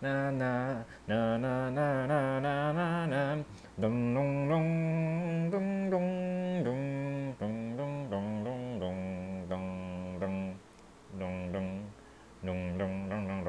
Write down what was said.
na na na na na na na na na dum dum dum dum dum dum dum dum dum dum dum dum dum dum dum dum dum dum